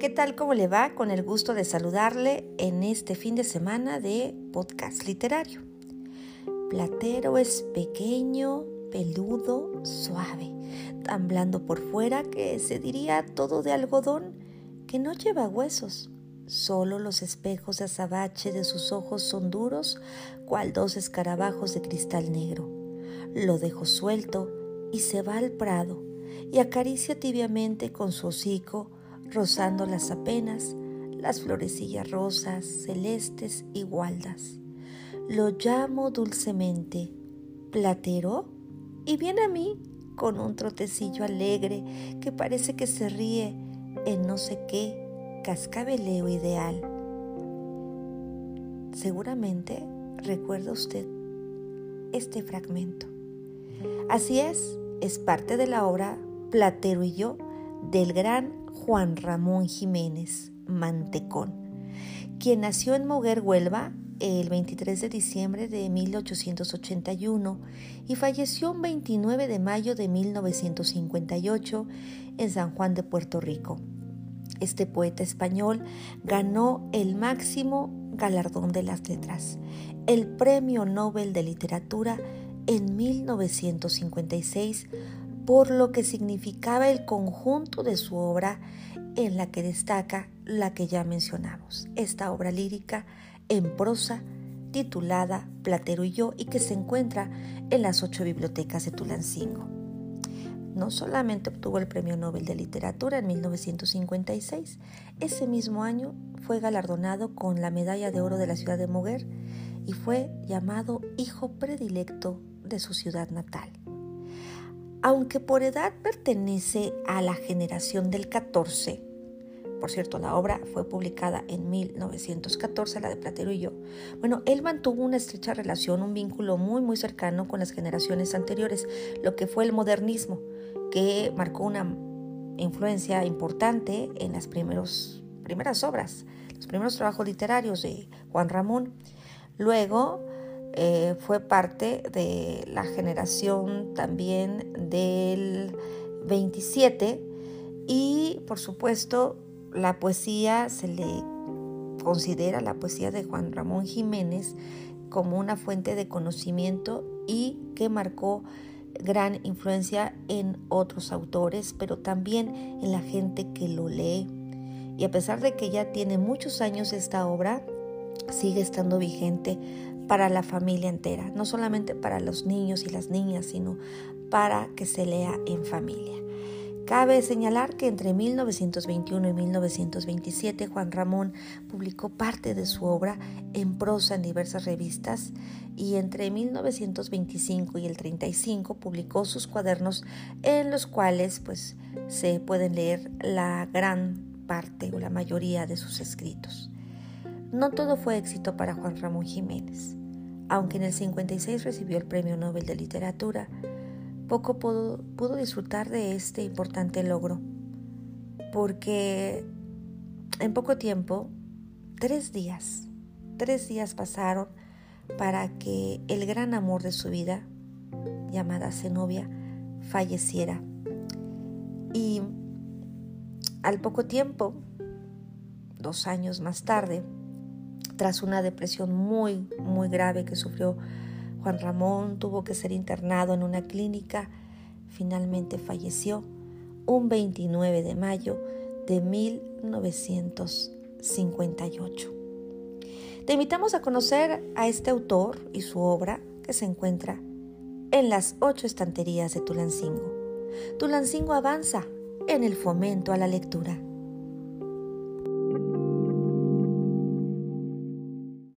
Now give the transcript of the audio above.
¿Qué tal? ¿Cómo le va? Con el gusto de saludarle en este fin de semana de podcast literario. Platero es pequeño, peludo, suave, tan blando por fuera que se diría todo de algodón, que no lleva huesos. Solo los espejos de azabache de sus ojos son duros, cual dos escarabajos de cristal negro. Lo dejo suelto y se va al prado y acaricia tibiamente con su hocico rozando las apenas, las florecillas rosas, celestes y gualdas. Lo llamo dulcemente, Platero, y viene a mí con un trotecillo alegre que parece que se ríe en no sé qué cascabeleo ideal. Seguramente recuerda usted este fragmento. Así es, es parte de la obra Platero y yo del gran Juan Ramón Jiménez Mantecón, quien nació en Moguer, Huelva, el 23 de diciembre de 1881 y falleció el 29 de mayo de 1958 en San Juan de Puerto Rico. Este poeta español ganó el máximo galardón de las letras, el Premio Nobel de Literatura en 1956 por lo que significaba el conjunto de su obra en la que destaca la que ya mencionamos, esta obra lírica en prosa titulada Platero y yo y que se encuentra en las ocho bibliotecas de Tulancingo. No solamente obtuvo el Premio Nobel de Literatura en 1956, ese mismo año fue galardonado con la Medalla de Oro de la ciudad de Moguer y fue llamado hijo predilecto de su ciudad natal. Aunque por edad pertenece a la generación del 14, por cierto, la obra fue publicada en 1914, la de Platero y yo. Bueno, él mantuvo una estrecha relación, un vínculo muy, muy cercano con las generaciones anteriores, lo que fue el modernismo, que marcó una influencia importante en las primeros, primeras obras, los primeros trabajos literarios de Juan Ramón. Luego, eh, fue parte de la generación también del 27 y por supuesto la poesía se le considera la poesía de Juan Ramón Jiménez como una fuente de conocimiento y que marcó gran influencia en otros autores, pero también en la gente que lo lee. Y a pesar de que ya tiene muchos años esta obra, sigue estando vigente para la familia entera, no solamente para los niños y las niñas, sino para que se lea en familia. Cabe señalar que entre 1921 y 1927 Juan Ramón publicó parte de su obra en prosa en diversas revistas y entre 1925 y el 35 publicó sus cuadernos en los cuales pues se pueden leer la gran parte o la mayoría de sus escritos. No todo fue éxito para Juan Ramón Jiménez. Aunque en el 56 recibió el Premio Nobel de Literatura, poco pudo, pudo disfrutar de este importante logro, porque en poco tiempo, tres días, tres días pasaron para que el gran amor de su vida, llamada Zenobia, falleciera. Y al poco tiempo, dos años más tarde, tras una depresión muy, muy grave que sufrió Juan Ramón, tuvo que ser internado en una clínica. Finalmente falleció un 29 de mayo de 1958. Te invitamos a conocer a este autor y su obra que se encuentra en las ocho estanterías de Tulancingo. Tulancingo avanza en el fomento a la lectura.